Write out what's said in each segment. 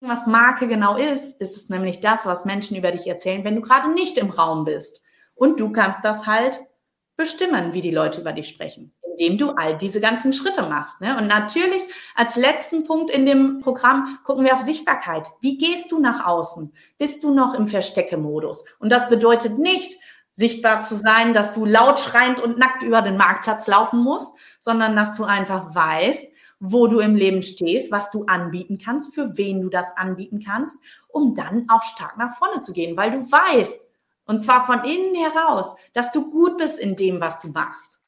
Was Marke genau ist, ist es nämlich das, was Menschen über dich erzählen, wenn du gerade nicht im Raum bist. Und du kannst das halt bestimmen, wie die Leute über dich sprechen, indem du all diese ganzen Schritte machst. Ne? Und natürlich als letzten Punkt in dem Programm gucken wir auf Sichtbarkeit. Wie gehst du nach außen? Bist du noch im Versteckemodus? Und das bedeutet nicht, sichtbar zu sein, dass du laut schreiend und nackt über den Marktplatz laufen musst, sondern dass du einfach weißt, wo du im Leben stehst, was du anbieten kannst, für wen du das anbieten kannst, um dann auch stark nach vorne zu gehen, weil du weißt, und zwar von innen heraus, dass du gut bist in dem, was du machst.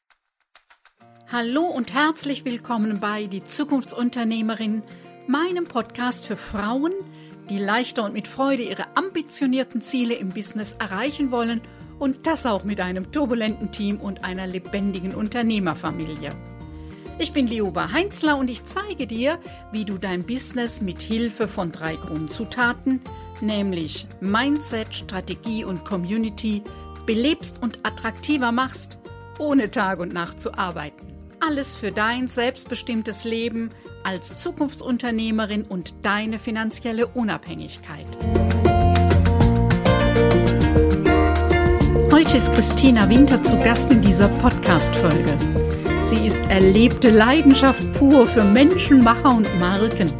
Hallo und herzlich willkommen bei Die Zukunftsunternehmerin, meinem Podcast für Frauen, die leichter und mit Freude ihre ambitionierten Ziele im Business erreichen wollen und das auch mit einem turbulenten Team und einer lebendigen Unternehmerfamilie. Ich bin Leoba Heinzler und ich zeige dir, wie du dein Business mit Hilfe von drei Grundzutaten, nämlich Mindset, Strategie und Community, belebst und attraktiver machst, ohne Tag und Nacht zu arbeiten. Alles für dein selbstbestimmtes Leben als Zukunftsunternehmerin und deine finanzielle Unabhängigkeit. Heute ist Christina Winter zu Gast in dieser Podcast-Folge. Sie ist erlebte Leidenschaft pur für Menschen, Macher und Marken.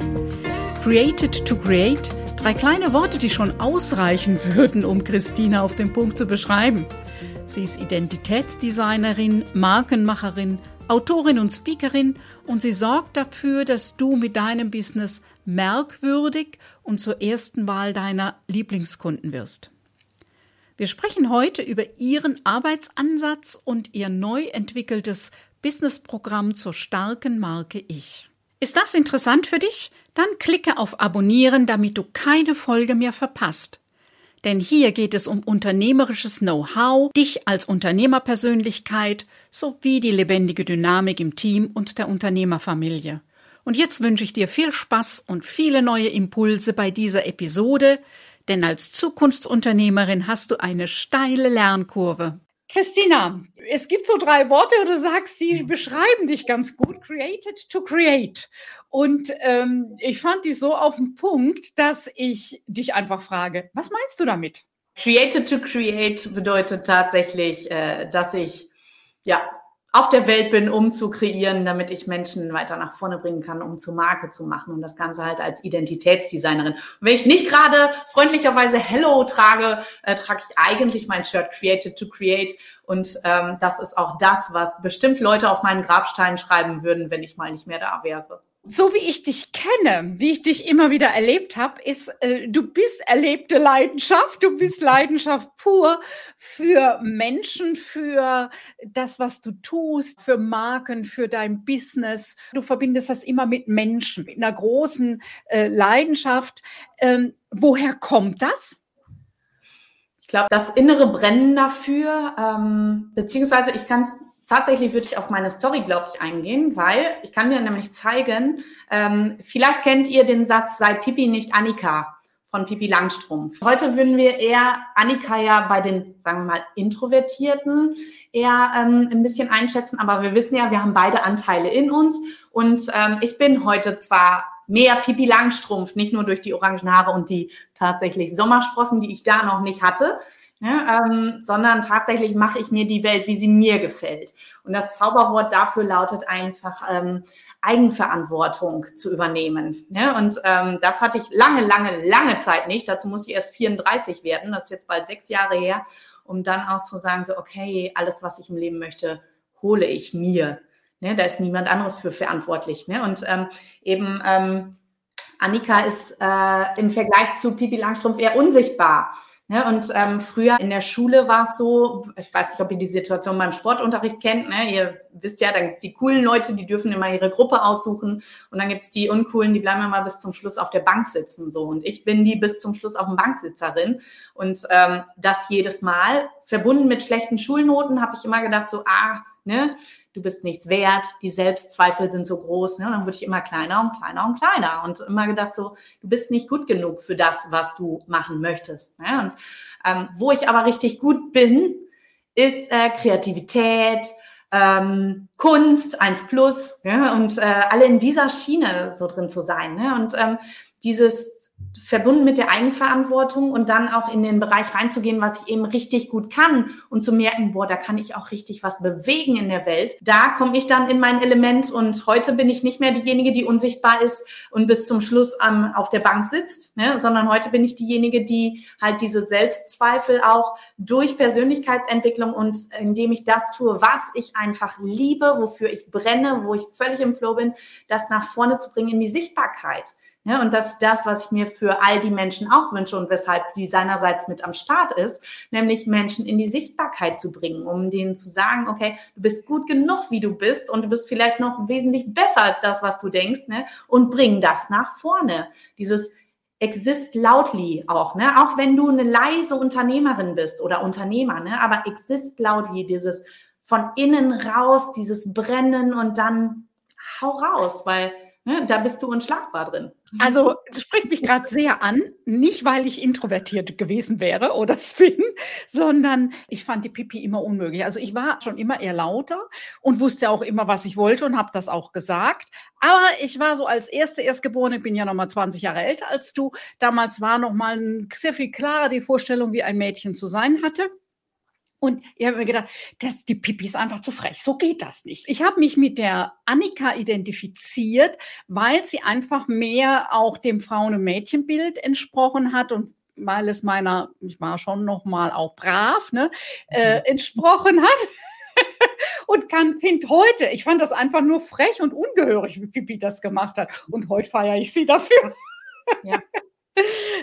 Created to Create, drei kleine Worte, die schon ausreichen würden, um Christina auf den Punkt zu beschreiben. Sie ist Identitätsdesignerin, Markenmacherin, Autorin und Speakerin und sie sorgt dafür, dass du mit deinem Business merkwürdig und zur ersten Wahl deiner Lieblingskunden wirst. Wir sprechen heute über ihren Arbeitsansatz und ihr neu entwickeltes Businessprogramm zur starken Marke Ich. Ist das interessant für dich? Dann klicke auf Abonnieren, damit du keine Folge mehr verpasst. Denn hier geht es um unternehmerisches Know-how, dich als Unternehmerpersönlichkeit sowie die lebendige Dynamik im Team und der Unternehmerfamilie. Und jetzt wünsche ich dir viel Spaß und viele neue Impulse bei dieser Episode, denn als Zukunftsunternehmerin hast du eine steile Lernkurve. Christina, es gibt so drei Worte, du sagst, die beschreiben dich ganz gut. Created to create. Und ähm, ich fand die so auf den Punkt, dass ich dich einfach frage, was meinst du damit? Created to create bedeutet tatsächlich, äh, dass ich ja auf der Welt bin, um zu kreieren, damit ich Menschen weiter nach vorne bringen kann, um zur Marke zu machen und das Ganze halt als Identitätsdesignerin. Und wenn ich nicht gerade freundlicherweise Hello trage, äh, trage ich eigentlich mein Shirt Created to Create und ähm, das ist auch das, was bestimmt Leute auf meinen Grabstein schreiben würden, wenn ich mal nicht mehr da wäre so wie ich dich kenne, wie ich dich immer wieder erlebt habe, ist, äh, du bist erlebte Leidenschaft, du bist Leidenschaft pur für Menschen, für das, was du tust, für Marken, für dein Business. Du verbindest das immer mit Menschen, mit einer großen äh, Leidenschaft. Ähm, woher kommt das? Ich glaube, das innere Brennen dafür, ähm, beziehungsweise ich kann es tatsächlich würde ich auf meine Story, glaube ich, eingehen, weil ich kann dir nämlich zeigen, ähm, vielleicht kennt ihr den Satz, sei Pipi nicht Annika von Pipi Langstrumpf. Heute würden wir eher Annika ja bei den, sagen wir mal, Introvertierten eher ähm, ein bisschen einschätzen, aber wir wissen ja, wir haben beide Anteile in uns und ähm, ich bin heute zwar mehr Pipi Langstrumpf, nicht nur durch die orangen Haare und die tatsächlich Sommersprossen, die ich da noch nicht hatte, ja, ähm, sondern tatsächlich mache ich mir die Welt, wie sie mir gefällt. Und das Zauberwort dafür lautet einfach ähm, Eigenverantwortung zu übernehmen. Ja, und ähm, das hatte ich lange, lange, lange Zeit nicht. Dazu muss ich erst 34 werden. Das ist jetzt bald sechs Jahre her, um dann auch zu sagen, so, okay, alles, was ich im Leben möchte, hole ich mir. Ne, da ist niemand anderes für verantwortlich. Ne? Und ähm, eben ähm, Annika ist äh, im Vergleich zu Pipi Langstrumpf eher unsichtbar. Ne? Und ähm, früher in der Schule war es so, ich weiß nicht, ob ihr die Situation beim Sportunterricht kennt, ne? ihr wisst ja, dann gibt's die coolen Leute, die dürfen immer ihre Gruppe aussuchen und dann gibt's die uncoolen, die bleiben immer bis zum Schluss auf der Bank sitzen. so Und ich bin die bis zum Schluss auf dem Banksitzerin. Und ähm, das jedes Mal, verbunden mit schlechten Schulnoten, habe ich immer gedacht, so, ah, ne, du bist nichts wert, die Selbstzweifel sind so groß, ne? Und dann wurde ich immer kleiner und kleiner und kleiner und immer gedacht so, du bist nicht gut genug für das, was du machen möchtest. Ne? Und ähm, wo ich aber richtig gut bin, ist äh, Kreativität, ähm, Kunst, 1 plus, ja, und äh, alle in dieser Schiene so drin zu sein. Ne? Und ähm, dieses verbunden mit der Eigenverantwortung und dann auch in den Bereich reinzugehen, was ich eben richtig gut kann und zu merken, boah, da kann ich auch richtig was bewegen in der Welt. Da komme ich dann in mein Element und heute bin ich nicht mehr diejenige, die unsichtbar ist und bis zum Schluss ähm, auf der Bank sitzt, ne, sondern heute bin ich diejenige, die halt diese Selbstzweifel auch durch Persönlichkeitsentwicklung und indem ich das tue, was ich einfach liebe, wofür ich brenne, wo ich völlig im Flow bin, das nach vorne zu bringen in die Sichtbarkeit. Ja, und das ist das, was ich mir für all die Menschen auch wünsche und weshalb die seinerseits mit am Start ist, nämlich Menschen in die Sichtbarkeit zu bringen, um denen zu sagen, okay, du bist gut genug, wie du bist und du bist vielleicht noch wesentlich besser als das, was du denkst, ne? Und bring das nach vorne. Dieses exist loudly auch, ne? Auch wenn du eine leise Unternehmerin bist oder Unternehmer, ne? Aber exist loudly, dieses von innen raus, dieses Brennen und dann hau raus, weil Ne, da bist du unschlagbar drin. Also das spricht mich gerade sehr an, nicht weil ich introvertiert gewesen wäre oder es sondern ich fand die Pipi immer unmöglich. Also ich war schon immer eher lauter und wusste auch immer, was ich wollte und habe das auch gesagt. Aber ich war so als erste Erstgeborene, bin ja noch mal 20 Jahre älter als du. Damals war noch mal sehr viel klarer die Vorstellung, wie ein Mädchen zu sein hatte. Und ich habe mir gedacht, das, die Pipi ist einfach zu frech. So geht das nicht. Ich habe mich mit der Annika identifiziert, weil sie einfach mehr auch dem Frauen- und Mädchenbild entsprochen hat und weil es meiner, ich war schon noch mal auch brav, ne, äh, mhm. entsprochen hat. und kann, finde heute, ich fand das einfach nur frech und ungehörig, wie Pipi das gemacht hat. Und heute feiere ich sie dafür. Ja.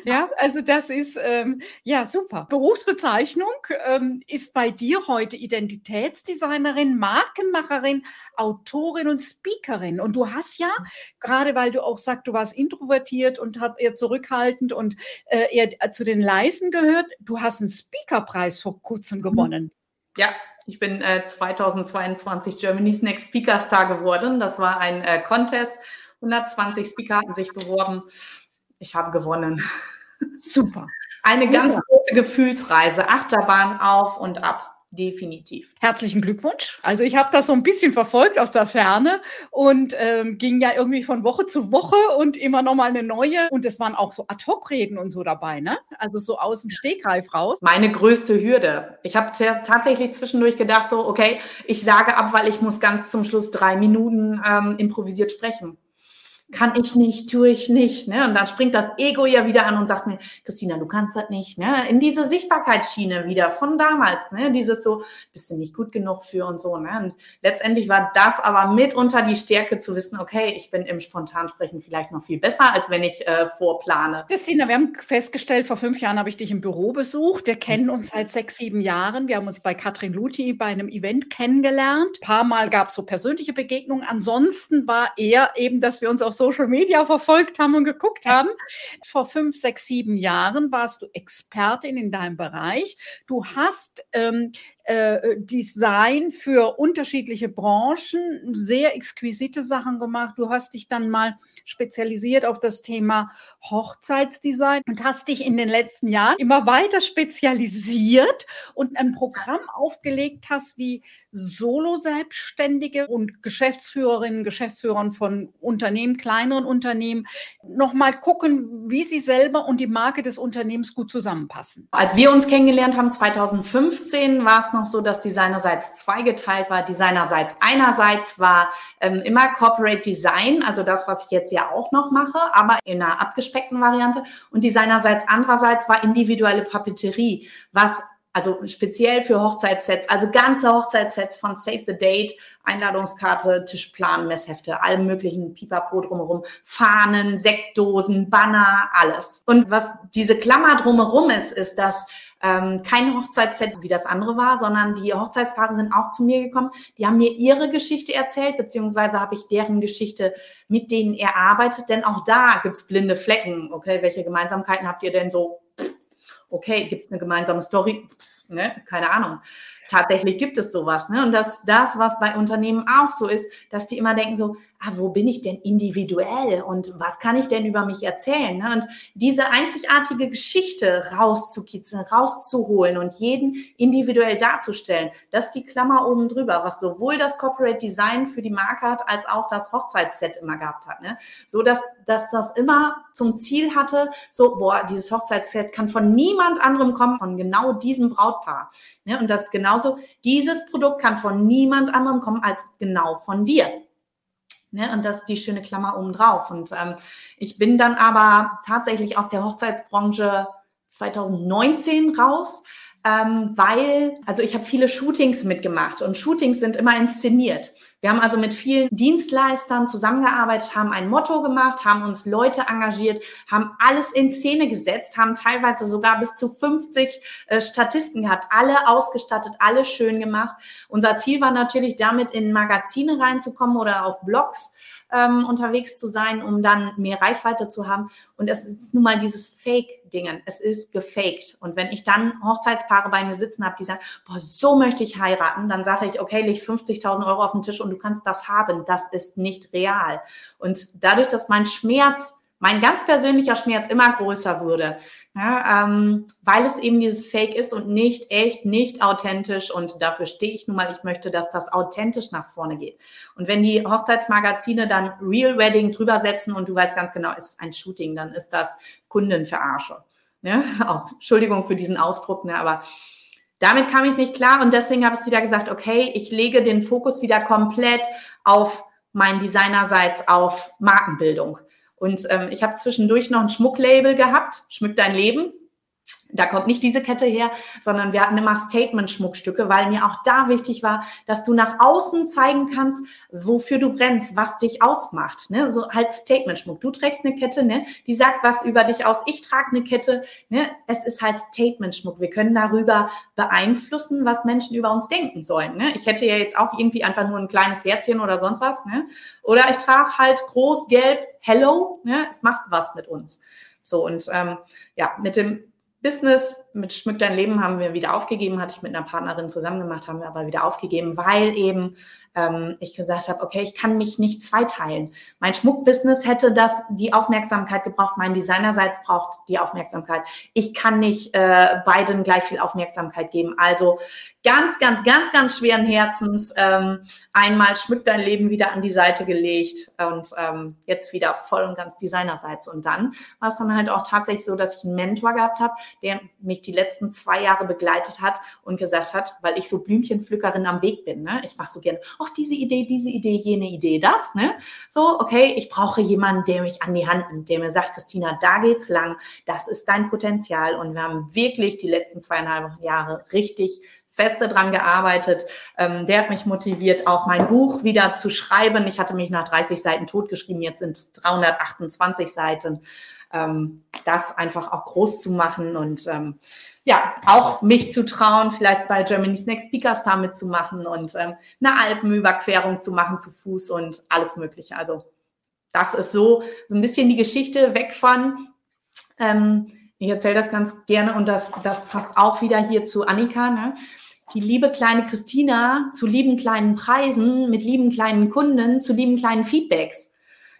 Ja, also das ist ähm, ja super. Berufsbezeichnung ähm, ist bei dir heute Identitätsdesignerin, Markenmacherin, Autorin und Speakerin. Und du hast ja, gerade weil du auch sagst, du warst introvertiert und hat eher zurückhaltend und äh, eher zu den Leisen gehört, du hast einen Speakerpreis vor kurzem gewonnen. Ja, ich bin äh, 2022 Germany's Next Speaker Star geworden. Das war ein äh, Contest. 120 Speaker hatten sich beworben ich habe gewonnen. Super. Eine ganz ja. große Gefühlsreise, Achterbahn auf und ab. Definitiv. Herzlichen Glückwunsch. Also ich habe das so ein bisschen verfolgt aus der Ferne und ähm, ging ja irgendwie von Woche zu Woche und immer noch mal eine neue. Und es waren auch so Ad-Hoc-Reden und so dabei, ne? Also so aus dem Stegreif raus. Meine größte Hürde. Ich habe tatsächlich zwischendurch gedacht, so, okay, ich sage ab, weil ich muss ganz zum Schluss drei Minuten ähm, improvisiert sprechen kann ich nicht, tue ich nicht. Ne? Und dann springt das Ego ja wieder an und sagt mir, Christina, du kannst das nicht. Ne? In diese Sichtbarkeitsschiene wieder von damals. Ne? Dieses so, bist du nicht gut genug für und so. Ne? Und letztendlich war das aber mitunter die Stärke zu wissen, okay, ich bin im Spontansprechen vielleicht noch viel besser, als wenn ich äh, vorplane. Christina, wir haben festgestellt, vor fünf Jahren habe ich dich im Büro besucht. Wir kennen uns seit sechs, sieben Jahren. Wir haben uns bei Katrin Luthi bei einem Event kennengelernt. Ein paar Mal gab es so persönliche Begegnungen. Ansonsten war eher eben, dass wir uns auf Social Media verfolgt haben und geguckt haben. Vor fünf, sechs, sieben Jahren warst du Expertin in deinem Bereich. Du hast ähm, äh, Design für unterschiedliche Branchen, sehr exquisite Sachen gemacht. Du hast dich dann mal spezialisiert auf das Thema Hochzeitsdesign und hast dich in den letzten Jahren immer weiter spezialisiert und ein Programm aufgelegt hast, wie Solo-Selbstständige und Geschäftsführerinnen, Geschäftsführern von Unternehmen, kleineren Unternehmen, nochmal gucken, wie sie selber und die Marke des Unternehmens gut zusammenpassen. Als wir uns kennengelernt haben, 2015, war es noch so, dass Designerseits zweigeteilt war. Designerseits einerseits war ähm, immer Corporate Design, also das, was ich jetzt ja auch noch mache, aber in einer abgespeckten Variante. Und Designerseits andererseits war individuelle Papeterie, was also speziell für Hochzeitssets, also ganze Hochzeitssets von Save the Date, Einladungskarte, Tischplan, Messhefte, allem möglichen Pipapo drumherum, Fahnen, Sektdosen, Banner, alles. Und was diese Klammer drumherum ist, ist, dass ähm, kein Hochzeitsset wie das andere war, sondern die Hochzeitspaare sind auch zu mir gekommen. Die haben mir ihre Geschichte erzählt, beziehungsweise habe ich deren Geschichte mit denen erarbeitet, denn auch da gibt's blinde Flecken. Okay, welche Gemeinsamkeiten habt ihr denn so okay, gibt es eine gemeinsame Story? Ne? keine Ahnung. Tatsächlich gibt es sowas. Ne? Und das, das, was bei Unternehmen auch so ist, dass die immer denken so, ah, wo bin ich denn individuell und was kann ich denn über mich erzählen? Ne? Und diese einzigartige Geschichte rauszukitzeln, rauszuholen und jeden individuell darzustellen, das ist die Klammer oben drüber, was sowohl das Corporate Design für die Marke hat, als auch das Hochzeitsset immer gehabt hat. Ne? So dass, dass das immer zum Ziel hatte, so, boah, dieses Hochzeitsset kann von niemand anderem kommen, von genau diesem Brautpaar. Ne? Und das genauso, dieses Produkt kann von niemand anderem kommen als genau von dir. Ne, und das ist die schöne Klammer oben drauf. Und ähm, ich bin dann aber tatsächlich aus der Hochzeitsbranche 2019 raus, ähm, weil, also ich habe viele Shootings mitgemacht und Shootings sind immer inszeniert. Wir haben also mit vielen Dienstleistern zusammengearbeitet, haben ein Motto gemacht, haben uns Leute engagiert, haben alles in Szene gesetzt, haben teilweise sogar bis zu 50 äh, Statisten gehabt, alle ausgestattet, alle schön gemacht. Unser Ziel war natürlich damit in Magazine reinzukommen oder auf Blogs ähm, unterwegs zu sein, um dann mehr Reichweite zu haben. Und es ist nun mal dieses Fake-Dingen. Es ist gefaked. Und wenn ich dann Hochzeitspaare bei mir sitzen habe, die sagen, boah, so möchte ich heiraten, dann sage ich, okay, leg 50.000 Euro auf den Tisch und du kannst das haben. Das ist nicht real. Und dadurch, dass mein Schmerz mein ganz persönlicher Schmerz immer größer würde, ja, ähm, weil es eben dieses Fake ist und nicht echt, nicht authentisch. Und dafür stehe ich nun mal. Ich möchte, dass das authentisch nach vorne geht. Und wenn die Hochzeitsmagazine dann Real Wedding drüber setzen und du weißt ganz genau, es ist ein Shooting, dann ist das Kundenverarsche. Ja? Auch, Entschuldigung für diesen Ausdruck, ne? aber damit kam ich nicht klar und deswegen habe ich wieder gesagt, okay, ich lege den Fokus wieder komplett auf mein Designerseits, auf Markenbildung. Und ähm, ich habe zwischendurch noch ein Schmucklabel gehabt, Schmück dein Leben. Da kommt nicht diese Kette her, sondern wir hatten immer Statement-Schmuckstücke, weil mir auch da wichtig war, dass du nach außen zeigen kannst, wofür du brennst, was dich ausmacht. Ne? So halt Statement-Schmuck. Du trägst eine Kette, ne? die sagt was über dich aus. Ich trage eine Kette. Ne? Es ist halt Statement-Schmuck. Wir können darüber beeinflussen, was Menschen über uns denken sollen. Ne? Ich hätte ja jetzt auch irgendwie einfach nur ein kleines Herzchen oder sonst was. Ne? Oder ich trage halt groß gelb Hello. Ne? Es macht was mit uns. So und ähm, ja, mit dem Business mit Schmück dein Leben haben wir wieder aufgegeben, hatte ich mit einer Partnerin zusammen gemacht, haben wir aber wieder aufgegeben, weil eben ähm, ich gesagt habe, okay, ich kann mich nicht zweiteilen. Mein Schmuckbusiness hätte das die Aufmerksamkeit gebraucht, mein Designerseits braucht die Aufmerksamkeit. Ich kann nicht äh, beiden gleich viel Aufmerksamkeit geben. Also ganz, ganz, ganz, ganz schweren Herzens ähm, einmal schmückt dein Leben wieder an die Seite gelegt und ähm, jetzt wieder voll und ganz Designerseits. Und dann war es dann halt auch tatsächlich so, dass ich einen Mentor gehabt habe, der mich die letzten zwei Jahre begleitet hat und gesagt hat, weil ich so Blümchenpflückerin am Weg bin, ne? ich mache so gerne, ach, diese Idee, diese Idee, jene Idee, das, ne? So, okay, ich brauche jemanden, der mich an die Hand nimmt, der mir sagt, Christina, da geht's lang, das ist dein Potenzial. Und wir haben wirklich die letzten zweieinhalb Jahre richtig feste dran gearbeitet. Ähm, der hat mich motiviert, auch mein Buch wieder zu schreiben. Ich hatte mich nach 30 Seiten totgeschrieben, jetzt sind es 328 Seiten. Ähm, das einfach auch groß zu machen und ähm, ja, auch mich zu trauen, vielleicht bei Germany's Next Speaker Star mitzumachen und ähm, eine Alpenüberquerung zu machen zu Fuß und alles Mögliche. Also das ist so, so ein bisschen die Geschichte weg von, ähm, ich erzähle das ganz gerne und das, das passt auch wieder hier zu Annika. Ne? Die liebe kleine Christina zu lieben kleinen Preisen, mit lieben kleinen Kunden, zu lieben kleinen Feedbacks.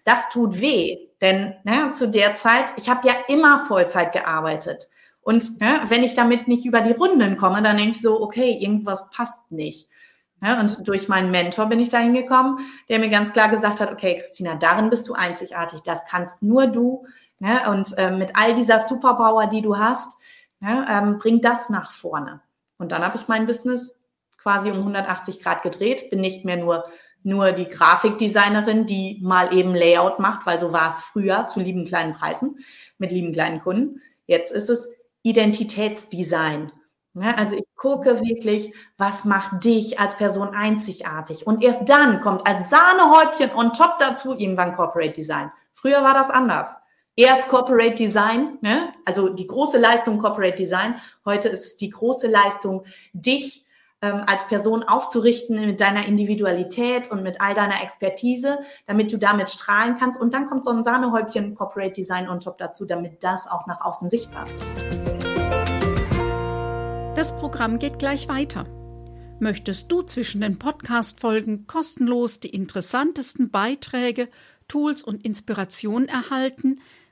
Das tut weh, denn ne, zu der Zeit, ich habe ja immer Vollzeit gearbeitet. Und ne, wenn ich damit nicht über die Runden komme, dann denke ich so, okay, irgendwas passt nicht. Ne, und durch meinen Mentor bin ich dahin gekommen, der mir ganz klar gesagt hat, okay, Christina, darin bist du einzigartig, das kannst nur du. Ne? Und äh, mit all dieser Superpower, die du hast, ne, ähm, bring das nach vorne. Und dann habe ich mein Business quasi um 180 Grad gedreht, bin nicht mehr nur nur die Grafikdesignerin, die mal eben Layout macht, weil so war es früher zu lieben kleinen Preisen mit lieben kleinen Kunden. Jetzt ist es Identitätsdesign. Ja, also ich gucke wirklich, was macht dich als Person einzigartig. Und erst dann kommt als Sahnehäubchen on top dazu irgendwann Corporate Design. Früher war das anders. Erst Corporate Design, ne? also die große Leistung Corporate Design. Heute ist es die große Leistung, dich ähm, als Person aufzurichten mit deiner Individualität und mit all deiner Expertise, damit du damit strahlen kannst. Und dann kommt so ein Sahnehäubchen Corporate Design on top dazu, damit das auch nach außen sichtbar wird. Das Programm geht gleich weiter. Möchtest du zwischen den Podcast-Folgen kostenlos die interessantesten Beiträge, Tools und Inspirationen erhalten,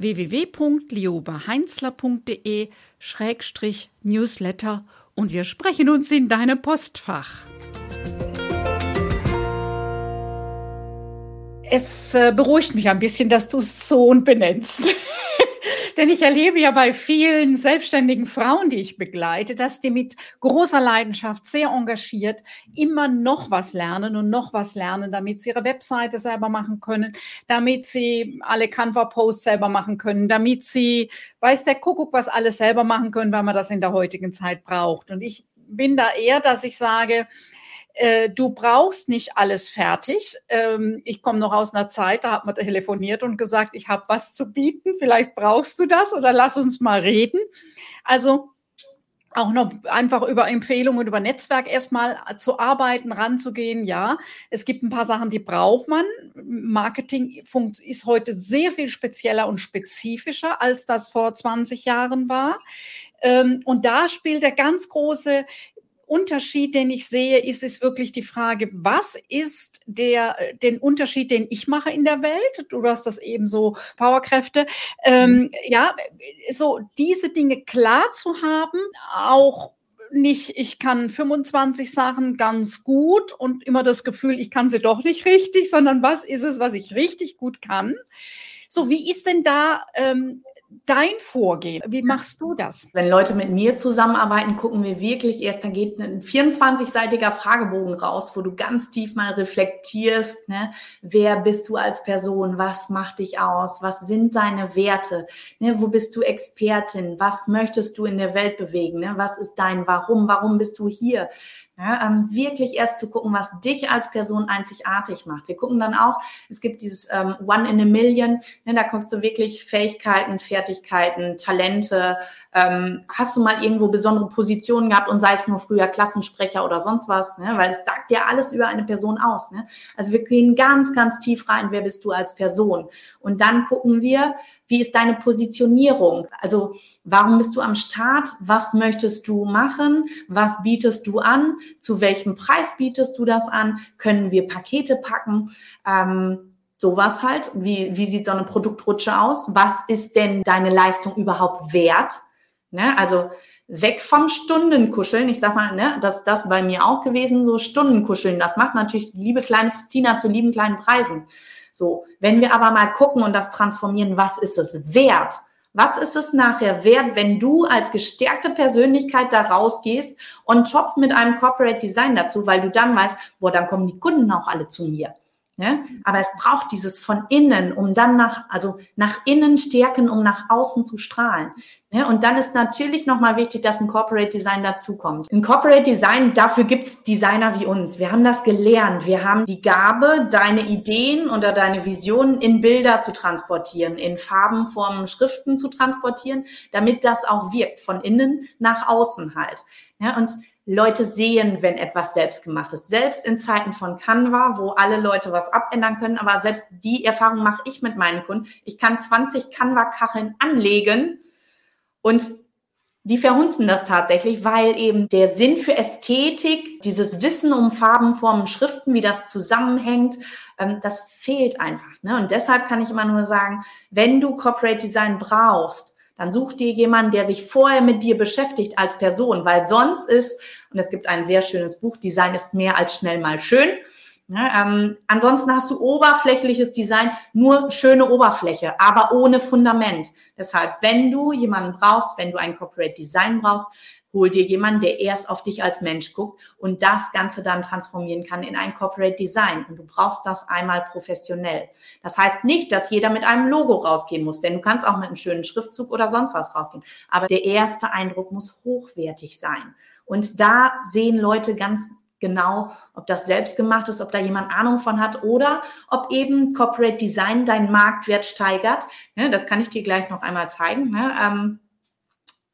www.liobaheinzler.de-newsletter und wir sprechen uns in deinem Postfach. Es äh, beruhigt mich ein bisschen, dass du Sohn benennst. Denn ich erlebe ja bei vielen selbstständigen Frauen, die ich begleite, dass die mit großer Leidenschaft, sehr engagiert, immer noch was lernen und noch was lernen, damit sie ihre Webseite selber machen können, damit sie alle Canva-Posts selber machen können, damit sie, weiß der Kuckuck, was alles selber machen können, weil man das in der heutigen Zeit braucht. Und ich bin da eher, dass ich sage, äh, du brauchst nicht alles fertig. Ähm, ich komme noch aus einer Zeit, da hat man telefoniert und gesagt, ich habe was zu bieten, vielleicht brauchst du das oder lass uns mal reden. Also auch noch einfach über Empfehlungen, über Netzwerk erstmal zu arbeiten, ranzugehen. Ja, es gibt ein paar Sachen, die braucht man. Marketing ist heute sehr viel spezieller und spezifischer, als das vor 20 Jahren war. Ähm, und da spielt der ganz große Unterschied, den ich sehe, ist es wirklich die Frage, was ist der, den Unterschied, den ich mache in der Welt? Du hast das eben so Powerkräfte. Ähm, mhm. ja, so diese Dinge klar zu haben, auch nicht, ich kann 25 Sachen ganz gut und immer das Gefühl, ich kann sie doch nicht richtig, sondern was ist es, was ich richtig gut kann? So, wie ist denn da ähm, dein Vorgehen? Wie machst du das? Wenn Leute mit mir zusammenarbeiten, gucken wir wirklich erst, da geht ein 24-seitiger Fragebogen raus, wo du ganz tief mal reflektierst, ne? wer bist du als Person, was macht dich aus, was sind deine Werte, ne? wo bist du Expertin, was möchtest du in der Welt bewegen, ne? was ist dein Warum, warum bist du hier, ja, ähm, wirklich erst zu gucken, was dich als Person einzigartig macht. Wir gucken dann auch, es gibt dieses ähm, One in a Million, ne, da guckst du wirklich Fähigkeiten, Fertigkeiten, Talente. Ähm, hast du mal irgendwo besondere Positionen gehabt und sei es nur früher Klassensprecher oder sonst was, ne, weil es sagt ja alles über eine Person aus. Ne? Also wir gehen ganz, ganz tief rein, wer bist du als Person. Und dann gucken wir, wie ist deine Positionierung? Also warum bist du am Start? Was möchtest du machen? Was bietest du an? Zu welchem Preis bietest du das an? Können wir Pakete packen? Ähm, sowas halt. Wie, wie sieht so eine Produktrutsche aus? Was ist denn deine Leistung überhaupt wert? Ne? Also weg vom Stundenkuscheln. Ich sag mal, ne, das das bei mir auch gewesen, so Stundenkuscheln. Das macht natürlich liebe kleine Christina zu lieben kleinen Preisen. So, wenn wir aber mal gucken und das transformieren, was ist es wert? Was ist es nachher wert, wenn du als gestärkte Persönlichkeit da rausgehst und top mit einem Corporate Design dazu, weil du dann weißt, boah, dann kommen die Kunden auch alle zu mir. Ne? Aber es braucht dieses von innen, um dann nach, also nach innen stärken, um nach außen zu strahlen. Ne? Und dann ist natürlich nochmal wichtig, dass ein Corporate Design dazukommt. Ein Corporate Design, dafür gibt's Designer wie uns. Wir haben das gelernt. Wir haben die Gabe, deine Ideen oder deine Visionen in Bilder zu transportieren, in Farben, Formen, Schriften zu transportieren, damit das auch wirkt, von innen nach außen halt. Ja, und Leute sehen, wenn etwas selbst gemacht ist. Selbst in Zeiten von Canva, wo alle Leute was abändern können, aber selbst die Erfahrung mache ich mit meinen Kunden. Ich kann 20 Canva-Kacheln anlegen und die verhunzen das tatsächlich, weil eben der Sinn für Ästhetik, dieses Wissen um Farben, Formen, Schriften, wie das zusammenhängt, ähm, das fehlt einfach. Ne? Und deshalb kann ich immer nur sagen, wenn du Corporate Design brauchst, dann such dir jemanden, der sich vorher mit dir beschäftigt als Person, weil sonst ist, und es gibt ein sehr schönes Buch, Design ist mehr als schnell mal schön. Ja, ähm, ansonsten hast du oberflächliches Design, nur schöne Oberfläche, aber ohne Fundament. Deshalb, wenn du jemanden brauchst, wenn du ein Corporate Design brauchst, Hol dir jemanden, der erst auf dich als Mensch guckt und das Ganze dann transformieren kann in ein Corporate Design. Und du brauchst das einmal professionell. Das heißt nicht, dass jeder mit einem Logo rausgehen muss, denn du kannst auch mit einem schönen Schriftzug oder sonst was rausgehen. Aber der erste Eindruck muss hochwertig sein. Und da sehen Leute ganz genau, ob das selbst gemacht ist, ob da jemand Ahnung von hat oder ob eben Corporate Design deinen Marktwert steigert. Ne, das kann ich dir gleich noch einmal zeigen, ne, ähm,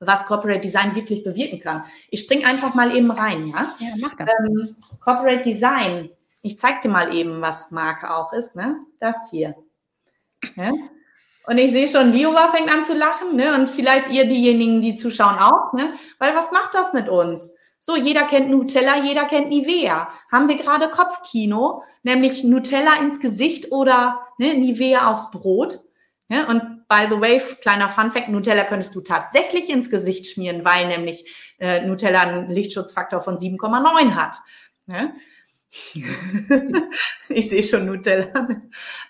was Corporate Design wirklich bewirken kann. Ich springe einfach mal eben rein. Ja, ja mach das. Ähm, Corporate Design. Ich zeige dir mal eben, was Marke auch ist. Ne? Das hier. Ne? Und ich sehe schon, Liova fängt an zu lachen, ne? Und vielleicht ihr diejenigen, die zuschauen, auch, ne? Weil was macht das mit uns? So, jeder kennt Nutella, jeder kennt Nivea. Haben wir gerade Kopfkino, nämlich Nutella ins Gesicht oder ne, Nivea aufs Brot. Ja, und by the way, kleiner Funfact, Nutella könntest du tatsächlich ins Gesicht schmieren, weil nämlich äh, Nutella einen Lichtschutzfaktor von 7,9 hat. Ja? ich sehe schon Nutella.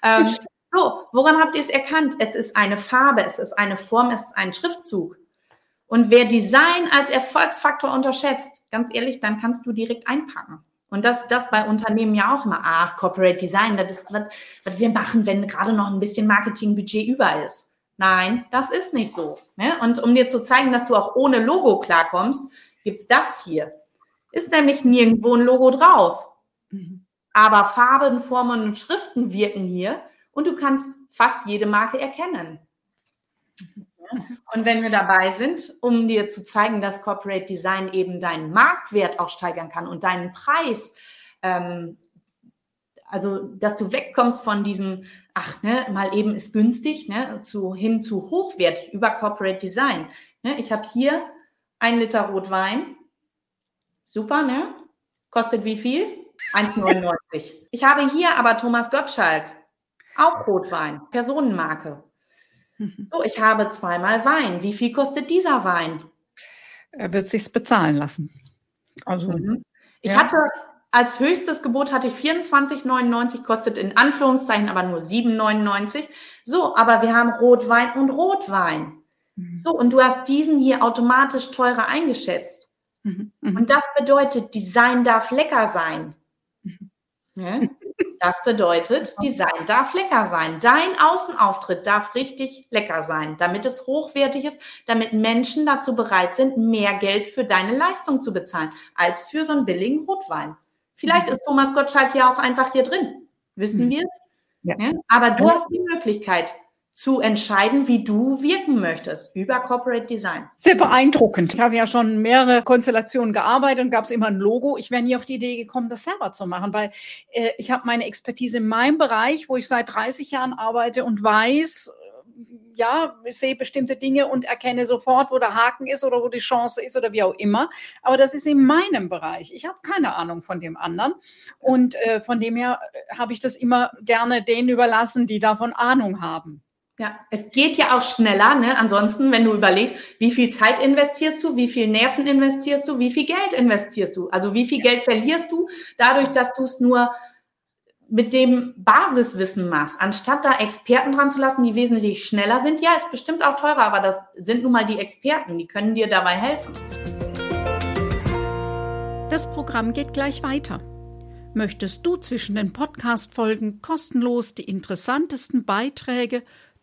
ähm, so, woran habt ihr es erkannt? Es ist eine Farbe, es ist eine Form, es ist ein Schriftzug. Und wer Design als Erfolgsfaktor unterschätzt, ganz ehrlich, dann kannst du direkt einpacken. Und das, das bei Unternehmen ja auch immer, ach, Corporate Design, das ist, was, was wir machen, wenn gerade noch ein bisschen Marketingbudget über ist. Nein, das ist nicht so. Ne? Und um dir zu zeigen, dass du auch ohne Logo klarkommst, gibt's das hier. Ist nämlich nirgendwo ein Logo drauf. Mhm. Aber Farben, Formen und Schriften wirken hier und du kannst fast jede Marke erkennen. Und wenn wir dabei sind, um dir zu zeigen, dass Corporate Design eben deinen Marktwert auch steigern kann und deinen Preis, ähm, also dass du wegkommst von diesem, ach, ne, mal eben ist günstig, ne, zu, hin zu hochwertig über Corporate Design. Ne, ich habe hier ein Liter Rotwein. Super, ne? Kostet wie viel? 1,99. ich habe hier aber Thomas Gottschalk, auch Rotwein, Personenmarke. Mhm. So, ich habe zweimal Wein. Wie viel kostet dieser Wein? Er wird sich's bezahlen lassen. Also, mhm. ich ja. hatte als höchstes Gebot hatte ich 24,99, kostet in Anführungszeichen aber nur 7,99. So, aber wir haben Rotwein und Rotwein. Mhm. So, und du hast diesen hier automatisch teurer eingeschätzt. Mhm. mhm. Und das bedeutet, Design darf lecker sein. Mhm. Ja? Das bedeutet, Design darf lecker sein. Dein Außenauftritt darf richtig lecker sein, damit es hochwertig ist, damit Menschen dazu bereit sind, mehr Geld für deine Leistung zu bezahlen, als für so einen billigen Rotwein. Vielleicht mhm. ist Thomas Gottschalk ja auch einfach hier drin. Wissen mhm. wir es? Ja. Ja? Aber du hast die Möglichkeit, zu entscheiden, wie du wirken möchtest über Corporate Design. Sehr beeindruckend. Ich habe ja schon mehrere Konstellationen gearbeitet und gab es immer ein Logo. Ich wäre nie auf die Idee gekommen, das selber zu machen, weil äh, ich habe meine Expertise in meinem Bereich, wo ich seit 30 Jahren arbeite und weiß, äh, ja, ich sehe bestimmte Dinge und erkenne sofort, wo der Haken ist oder wo die Chance ist oder wie auch immer. Aber das ist in meinem Bereich. Ich habe keine Ahnung von dem anderen. Und äh, von dem her äh, habe ich das immer gerne denen überlassen, die davon Ahnung haben. Ja, es geht ja auch schneller. Ne? Ansonsten, wenn du überlegst, wie viel Zeit investierst du, wie viel Nerven investierst du, wie viel Geld investierst du? Also wie viel Geld verlierst du dadurch, dass du es nur mit dem Basiswissen machst, anstatt da Experten dran zu lassen, die wesentlich schneller sind. Ja, ist bestimmt auch teurer, aber das sind nun mal die Experten, die können dir dabei helfen. Das Programm geht gleich weiter. Möchtest du zwischen den Podcast-Folgen kostenlos die interessantesten Beiträge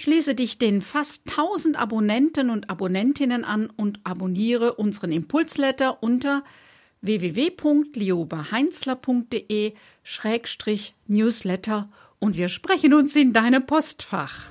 Schließe dich den fast 1000 Abonnenten und Abonnentinnen an und abonniere unseren Impulsletter unter www.liobeheinzler.de-newsletter und wir sprechen uns in deinem Postfach.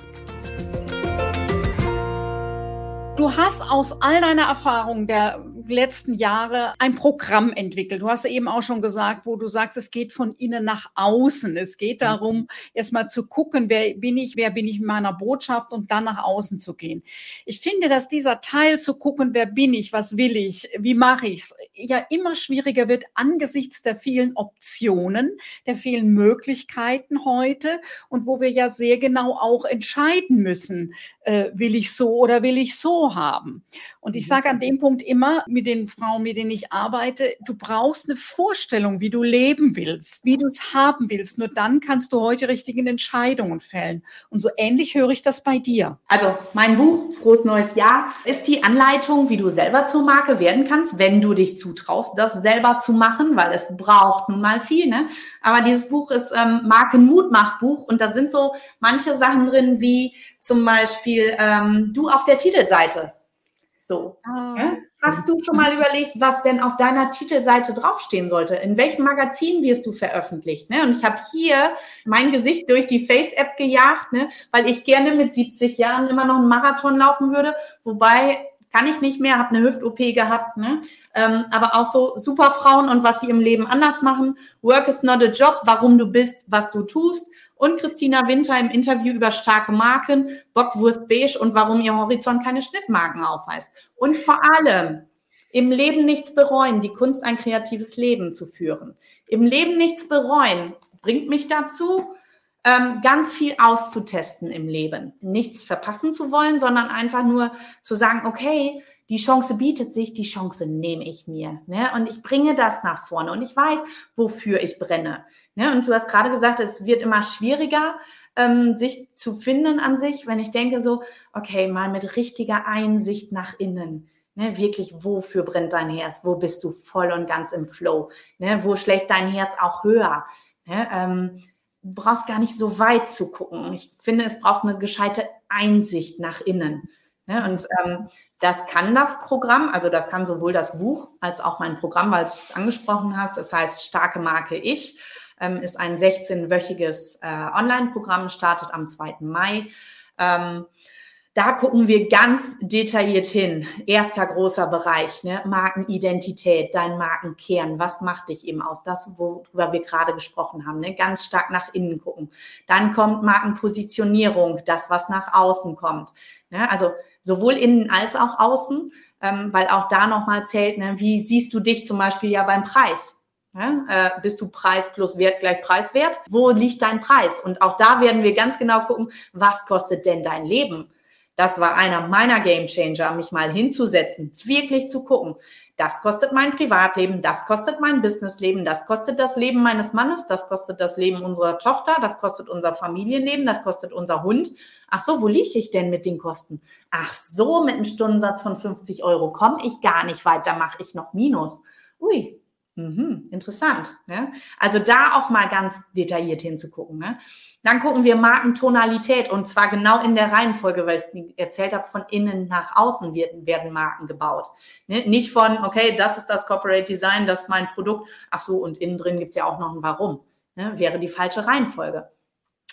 Du hast aus all deiner Erfahrung der letzten Jahre ein Programm entwickelt. Du hast eben auch schon gesagt, wo du sagst, es geht von innen nach außen. Es geht mhm. darum, erstmal zu gucken, wer bin ich, wer bin ich in meiner Botschaft und dann nach außen zu gehen. Ich finde, dass dieser Teil zu gucken, wer bin ich, was will ich, wie mache ich es, ja immer schwieriger wird angesichts der vielen Optionen, der vielen Möglichkeiten heute und wo wir ja sehr genau auch entscheiden müssen, äh, will ich so oder will ich so haben. Und ich mhm. sage an dem Punkt immer, mit den Frauen, mit denen ich arbeite, du brauchst eine Vorstellung, wie du leben willst, wie du es haben willst. Nur dann kannst du heute richtige Entscheidungen fällen. Und so ähnlich höre ich das bei dir. Also mein Buch Frohes neues Jahr ist die Anleitung, wie du selber zur Marke werden kannst, wenn du dich zutraust, das selber zu machen, weil es braucht nun mal viel. Ne? Aber dieses Buch ist ähm, Markenmutmachbuch und da sind so manche Sachen drin, wie zum Beispiel ähm, du auf der Titelseite. So. Ah. Hast du schon mal überlegt, was denn auf deiner Titelseite draufstehen sollte? In welchem Magazin wirst du veröffentlicht? Ne? Und ich habe hier mein Gesicht durch die Face-App gejagt, ne? weil ich gerne mit 70 Jahren immer noch einen Marathon laufen würde. Wobei kann ich nicht mehr, habe eine Hüft-OP gehabt. Ne? Ähm, aber auch so Superfrauen und was sie im Leben anders machen. Work is not a job, warum du bist, was du tust und Christina Winter im Interview über starke Marken, Bockwurst Beige und warum ihr Horizont keine Schnittmarken aufweist. Und vor allem im Leben nichts bereuen, die Kunst ein kreatives Leben zu führen. Im Leben nichts bereuen bringt mich dazu, ähm, ganz viel auszutesten im Leben. Nichts verpassen zu wollen, sondern einfach nur zu sagen, okay, die Chance bietet sich, die Chance nehme ich mir. Ne? Und ich bringe das nach vorne und ich weiß, wofür ich brenne. Ne? Und du hast gerade gesagt, es wird immer schwieriger, ähm, sich zu finden an sich, wenn ich denke so, okay, mal mit richtiger Einsicht nach innen. Ne, wirklich, wofür brennt dein Herz? Wo bist du voll und ganz im Flow? Ne, wo schlägt dein Herz auch höher? Ne, ähm, du brauchst gar nicht so weit zu gucken. Ich finde, es braucht eine gescheite Einsicht nach innen. Ne, und ähm, das kann das Programm, also das kann sowohl das Buch als auch mein Programm, weil du es angesprochen hast. Das heißt, starke Marke Ich ähm, ist ein 16-wöchiges äh, Online-Programm, startet am 2. Mai. Ähm, da gucken wir ganz detailliert hin. Erster großer Bereich, ne? Markenidentität, dein Markenkern. Was macht dich eben aus? Das, worüber wir gerade gesprochen haben. Ne? Ganz stark nach innen gucken. Dann kommt Markenpositionierung, das, was nach außen kommt. Ne? Also sowohl innen als auch außen, ähm, weil auch da nochmal zählt, ne? wie siehst du dich zum Beispiel ja beim Preis? Ja, äh, bist du Preis plus Wert gleich Preiswert? Wo liegt dein Preis? Und auch da werden wir ganz genau gucken, was kostet denn dein Leben? Das war einer meiner Game Changer, mich mal hinzusetzen, wirklich zu gucken. Das kostet mein Privatleben, das kostet mein Businessleben, das kostet das Leben meines Mannes, das kostet das Leben unserer Tochter, das kostet unser Familienleben, das kostet unser Hund. Ach so, wo liege ich denn mit den Kosten? Ach so, mit einem Stundensatz von 50 Euro komme ich gar nicht weiter, mache ich noch Minus. Ui, Mhm, interessant. Ne? Also da auch mal ganz detailliert hinzugucken. Ne? Dann gucken wir Markentonalität und zwar genau in der Reihenfolge, weil ich erzählt habe, von innen nach außen werden, werden Marken gebaut. Ne? Nicht von, okay, das ist das Corporate Design, das ist mein Produkt. Ach so, und innen drin gibt es ja auch noch ein Warum. Ne? Wäre die falsche Reihenfolge.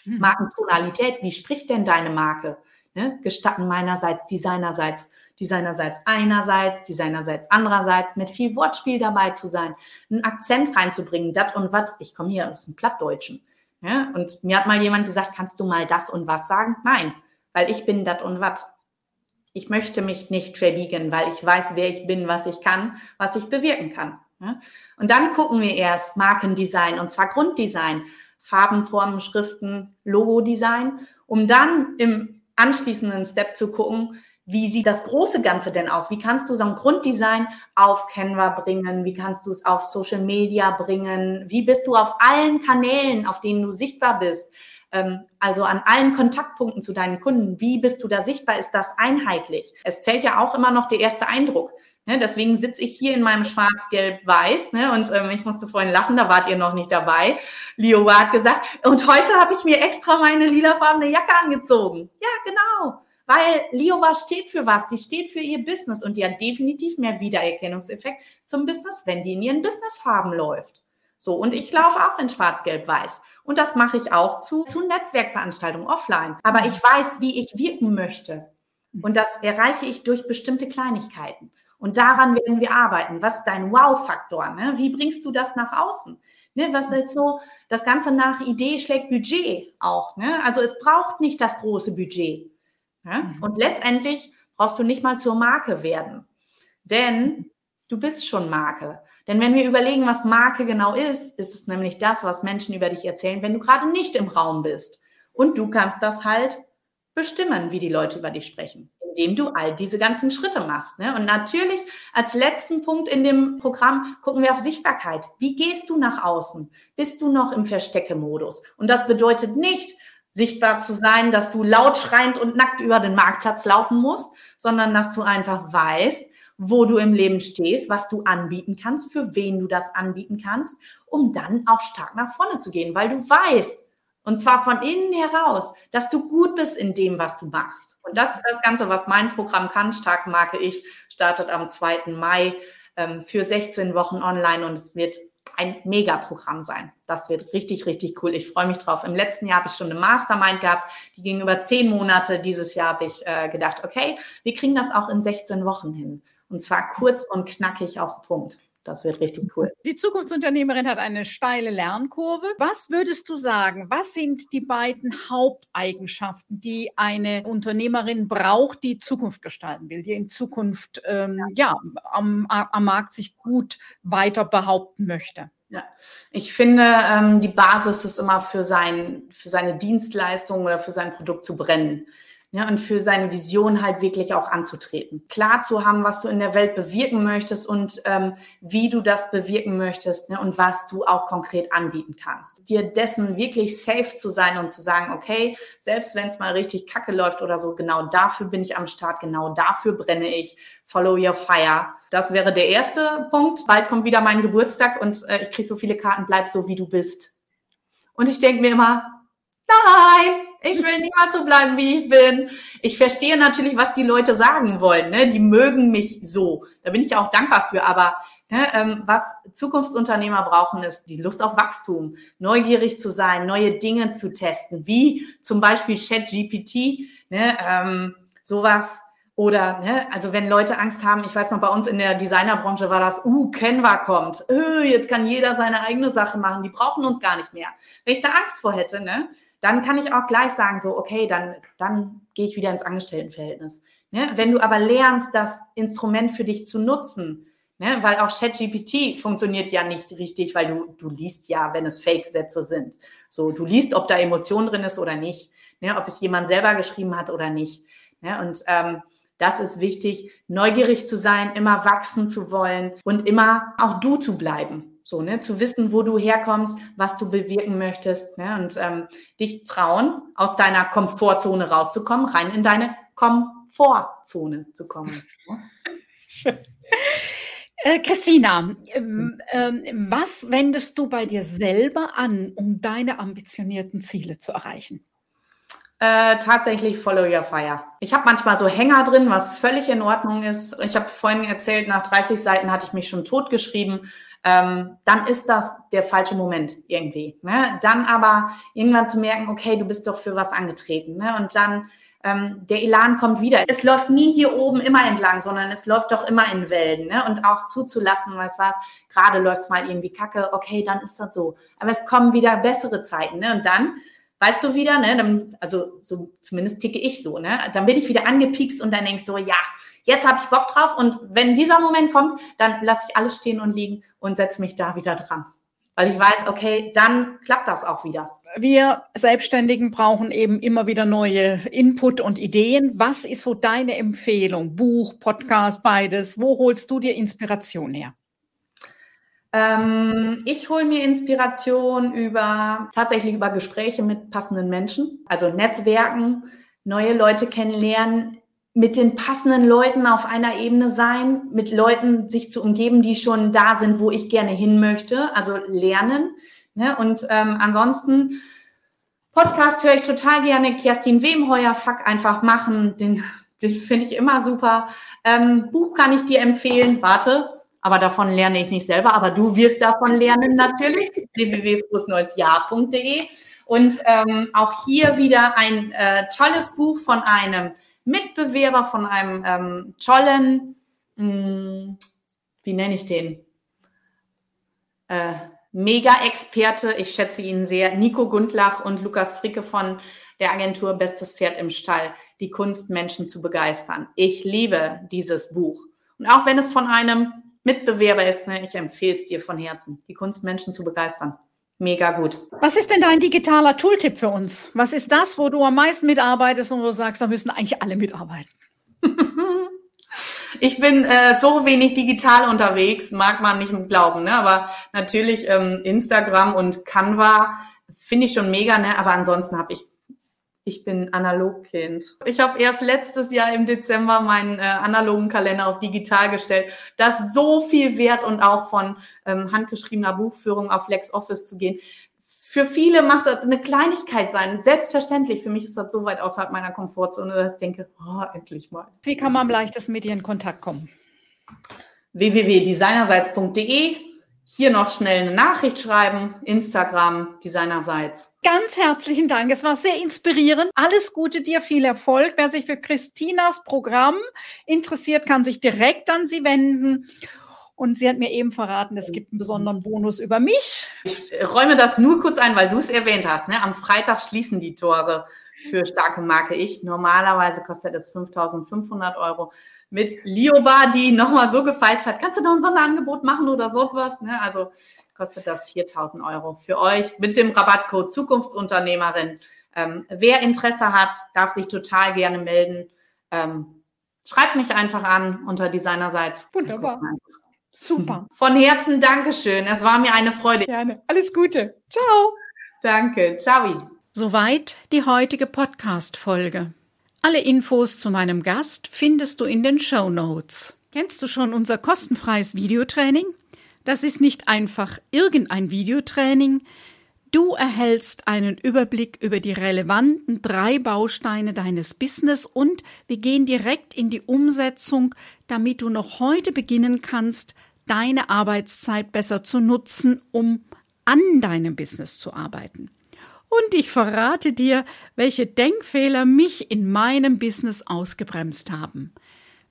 Mhm. Markentonalität, wie spricht denn deine Marke? Ne? Gestatten meinerseits, designerseits Designerseits einerseits, Designerseits andererseits, mit viel Wortspiel dabei zu sein, einen Akzent reinzubringen, dat und wat. Ich komme hier aus dem Plattdeutschen. Ja? Und mir hat mal jemand gesagt, kannst du mal das und was sagen? Nein, weil ich bin dat und wat. Ich möchte mich nicht verbiegen, weil ich weiß, wer ich bin, was ich kann, was ich bewirken kann. Ja? Und dann gucken wir erst Markendesign und zwar Grunddesign, Farben, Formen, Schriften, Logodesign, um dann im anschließenden Step zu gucken, wie sieht das große Ganze denn aus? Wie kannst du so ein Grunddesign auf Canva bringen? Wie kannst du es auf Social Media bringen? Wie bist du auf allen Kanälen, auf denen du sichtbar bist? Ähm, also an allen Kontaktpunkten zu deinen Kunden. Wie bist du da sichtbar? Ist das einheitlich? Es zählt ja auch immer noch der erste Eindruck. Ne, deswegen sitze ich hier in meinem Schwarz-Gelb-Weiß. Ne, und ähm, ich musste vorhin lachen, da wart ihr noch nicht dabei. Leo hat gesagt, und heute habe ich mir extra meine lilafarbene Jacke angezogen. Ja, genau. Weil Lioba steht für was? Die steht für ihr Business und die hat definitiv mehr Wiedererkennungseffekt zum Business, wenn die in ihren Businessfarben läuft. So, und ich laufe auch in Schwarz-Gelb-Weiß. Und das mache ich auch zu, zu Netzwerkveranstaltungen offline. Aber ich weiß, wie ich wirken möchte. Und das erreiche ich durch bestimmte Kleinigkeiten. Und daran werden wir arbeiten. Was ist dein Wow-Faktor? Ne? Wie bringst du das nach außen? Ne, was ist so, das Ganze nach Idee schlägt Budget auch. Ne? Also es braucht nicht das große Budget. Ja? Mhm. Und letztendlich brauchst du nicht mal zur Marke werden, denn du bist schon Marke. Denn wenn wir überlegen, was Marke genau ist, ist es nämlich das, was Menschen über dich erzählen, wenn du gerade nicht im Raum bist. Und du kannst das halt bestimmen, wie die Leute über dich sprechen. indem du all diese ganzen Schritte machst. Ne? Und natürlich als letzten Punkt in dem Programm gucken wir auf Sichtbarkeit. Wie gehst du nach außen? Bist du noch im Versteckemodus? Und das bedeutet nicht, sichtbar zu sein, dass du laut schreiend und nackt über den Marktplatz laufen musst, sondern dass du einfach weißt, wo du im Leben stehst, was du anbieten kannst, für wen du das anbieten kannst, um dann auch stark nach vorne zu gehen, weil du weißt, und zwar von innen heraus, dass du gut bist in dem, was du machst. Und das ist das Ganze, was mein Programm kann. Starke Marke Ich startet am 2. Mai ähm, für 16 Wochen online und es wird ein Megaprogramm sein. Das wird richtig, richtig cool. Ich freue mich drauf. Im letzten Jahr habe ich schon eine Mastermind gehabt, die ging über zehn Monate. Dieses Jahr habe ich äh, gedacht, okay, wir kriegen das auch in 16 Wochen hin. Und zwar kurz und knackig auf den Punkt. Das wird richtig cool. Die Zukunftsunternehmerin hat eine steile Lernkurve. Was würdest du sagen? Was sind die beiden Haupteigenschaften, die eine Unternehmerin braucht, die Zukunft gestalten will, die in Zukunft ähm, ja, am, am Markt sich gut weiter behaupten möchte? Ja, ich finde, ähm, die Basis ist immer für, sein, für seine Dienstleistung oder für sein Produkt zu brennen ja, und für seine Vision halt wirklich auch anzutreten. Klar zu haben, was du in der Welt bewirken möchtest und ähm, wie du das bewirken möchtest ne, und was du auch konkret anbieten kannst. Dir dessen wirklich safe zu sein und zu sagen, okay, selbst wenn es mal richtig kacke läuft oder so, genau dafür bin ich am Start, genau dafür brenne ich. Follow your fire. Das wäre der erste Punkt. Bald kommt wieder mein Geburtstag und äh, ich kriege so viele Karten, bleib so, wie du bist. Und ich denke mir immer, nein, ich will niemals so bleiben, wie ich bin. Ich verstehe natürlich, was die Leute sagen wollen. Ne? Die mögen mich so. Da bin ich auch dankbar für. Aber ne, ähm, was Zukunftsunternehmer brauchen, ist die Lust auf Wachstum, neugierig zu sein, neue Dinge zu testen, wie zum Beispiel ChatGPT, ne, ähm, sowas. Oder, ne, also wenn Leute Angst haben, ich weiß noch, bei uns in der Designerbranche war das, uh, Canva kommt, uh, jetzt kann jeder seine eigene Sache machen, die brauchen uns gar nicht mehr. Wenn ich da Angst vor hätte, ne, dann kann ich auch gleich sagen, so, okay, dann, dann gehe ich wieder ins Angestelltenverhältnis. Ne? Wenn du aber lernst, das Instrument für dich zu nutzen, ne? weil auch ChatGPT funktioniert ja nicht richtig, weil du, du liest ja, wenn es Fake-Sätze sind. So, du liest, ob da Emotion drin ist oder nicht, ne? ob es jemand selber geschrieben hat oder nicht. Ne? Und ähm, das ist wichtig, neugierig zu sein, immer wachsen zu wollen und immer auch du zu bleiben. So, ne, zu wissen, wo du herkommst, was du bewirken möchtest, ne, und ähm, dich trauen, aus deiner Komfortzone rauszukommen, rein in deine Komfortzone zu kommen. Schön. Äh, Christina, ähm, äh, was wendest du bei dir selber an, um deine ambitionierten Ziele zu erreichen? Äh, tatsächlich Follow Your Fire. Ich habe manchmal so Hänger drin, was völlig in Ordnung ist. Ich habe vorhin erzählt, nach 30 Seiten hatte ich mich schon totgeschrieben ähm, dann ist das der falsche Moment irgendwie. Ne? Dann aber irgendwann zu merken, okay, du bist doch für was angetreten. Ne? Und dann ähm, der Elan kommt wieder. Es läuft nie hier oben immer entlang, sondern es läuft doch immer in Wellen. Ne? Und auch zuzulassen, was was, gerade läuft es mal irgendwie kacke, okay, dann ist das so. Aber es kommen wieder bessere Zeiten. Ne? Und dann weißt du wieder, ne, dann, also so zumindest ticke ich so, ne? Dann bin ich wieder angepiekst und dann denkst so, ja, jetzt habe ich Bock drauf und wenn dieser Moment kommt, dann lasse ich alles stehen und liegen und setze mich da wieder dran. Weil ich weiß, okay, dann klappt das auch wieder. Wir Selbstständigen brauchen eben immer wieder neue Input und Ideen. Was ist so deine Empfehlung? Buch, Podcast, beides. Wo holst du dir Inspiration her? Ähm, ich hole mir Inspiration über tatsächlich über Gespräche mit passenden Menschen, also Netzwerken, neue Leute kennenlernen, mit den passenden Leuten auf einer Ebene sein, mit Leuten sich zu umgeben, die schon da sind, wo ich gerne hin möchte, also lernen. Ne? Und ähm, ansonsten Podcast höre ich total gerne. Kerstin Wemheuer, Fuck einfach machen, den, den finde ich immer super. Ähm, Buch kann ich dir empfehlen. Warte, aber davon lerne ich nicht selber, aber du wirst davon lernen natürlich. www.neuesjahr.de und ähm, auch hier wieder ein äh, tolles Buch von einem Mitbewerber von einem ähm, tollen, mh, hm, wie nenne ich den? Äh, Mega-Experte, ich schätze ihn sehr, Nico Gundlach und Lukas Fricke von der Agentur Bestes Pferd im Stall, die Kunst, Menschen zu begeistern. Ich liebe dieses Buch. Und auch wenn es von einem Mitbewerber ist, ne, ich empfehle es dir von Herzen, die Kunst, Menschen zu begeistern. Mega gut. Was ist denn dein digitaler Tooltip für uns? Was ist das, wo du am meisten mitarbeitest und wo du sagst, da müssen eigentlich alle mitarbeiten? ich bin äh, so wenig digital unterwegs, mag man nicht glauben, ne? Aber natürlich ähm, Instagram und Canva finde ich schon mega, ne? Aber ansonsten habe ich ich bin Analogkind. Ich habe erst letztes Jahr im Dezember meinen äh, analogen Kalender auf digital gestellt. Das so viel wert und auch von ähm, handgeschriebener Buchführung auf LexOffice zu gehen. Für viele macht das eine Kleinigkeit sein. Selbstverständlich. Für mich ist das so weit außerhalb meiner Komfortzone, dass ich denke, oh, endlich mal. Wie kann man am leichtesten mit dir in Kontakt kommen? www.designerseits.de hier noch schnell eine Nachricht schreiben, Instagram, Designerseits. Ganz herzlichen Dank. Es war sehr inspirierend. Alles Gute dir, viel Erfolg. Wer sich für Christinas Programm interessiert, kann sich direkt an sie wenden. Und sie hat mir eben verraten, es gibt einen besonderen Bonus über mich. Ich räume das nur kurz ein, weil du es erwähnt hast. Ne? Am Freitag schließen die Tore für starke Marke Ich. Normalerweise kostet es 5.500 Euro. Mit Lioba, die nochmal so gefeilscht hat, kannst du noch ein Sonderangebot machen oder sonst was? Ne? Also kostet das 4.000 Euro für euch mit dem Rabattcode Zukunftsunternehmerin. Ähm, wer Interesse hat, darf sich total gerne melden. Ähm, schreibt mich einfach an unter Designerseits. Wunderbar. Super. Von Herzen Dankeschön. Es war mir eine Freude. Gerne. Alles Gute. Ciao. Danke. Ciao. Soweit die heutige Podcast-Folge. Alle Infos zu meinem Gast findest du in den Show Notes. Kennst du schon unser kostenfreies Videotraining? Das ist nicht einfach irgendein Videotraining. Du erhältst einen Überblick über die relevanten drei Bausteine deines Business und wir gehen direkt in die Umsetzung, damit du noch heute beginnen kannst, deine Arbeitszeit besser zu nutzen, um an deinem Business zu arbeiten und ich verrate dir, welche Denkfehler mich in meinem Business ausgebremst haben.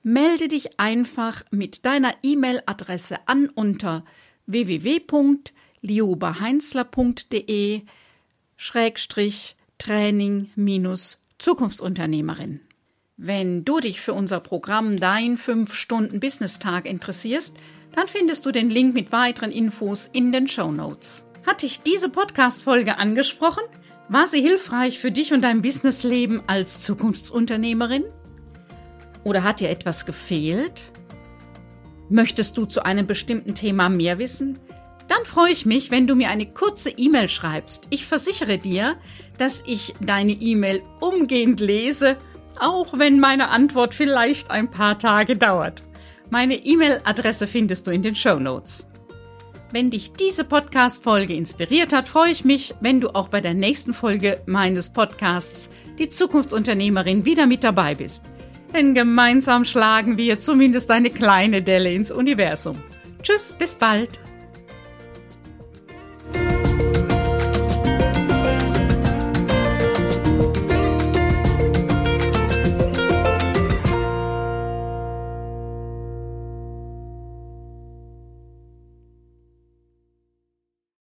Melde dich einfach mit deiner E-Mail-Adresse an unter www.liobaheinzler.de Schrägstrich Training minus Zukunftsunternehmerin. Wenn du dich für unser Programm Dein 5-Stunden-Business-Tag interessierst, dann findest du den Link mit weiteren Infos in den Show Notes. Hat dich diese Podcast-Folge angesprochen? War sie hilfreich für dich und dein Businessleben als Zukunftsunternehmerin? Oder hat dir etwas gefehlt? Möchtest du zu einem bestimmten Thema mehr wissen? Dann freue ich mich, wenn du mir eine kurze E-Mail schreibst. Ich versichere dir, dass ich deine E-Mail umgehend lese, auch wenn meine Antwort vielleicht ein paar Tage dauert. Meine E-Mail-Adresse findest du in den Show Notes. Wenn dich diese Podcast-Folge inspiriert hat, freue ich mich, wenn du auch bei der nächsten Folge meines Podcasts Die Zukunftsunternehmerin wieder mit dabei bist. Denn gemeinsam schlagen wir zumindest eine kleine Delle ins Universum. Tschüss, bis bald.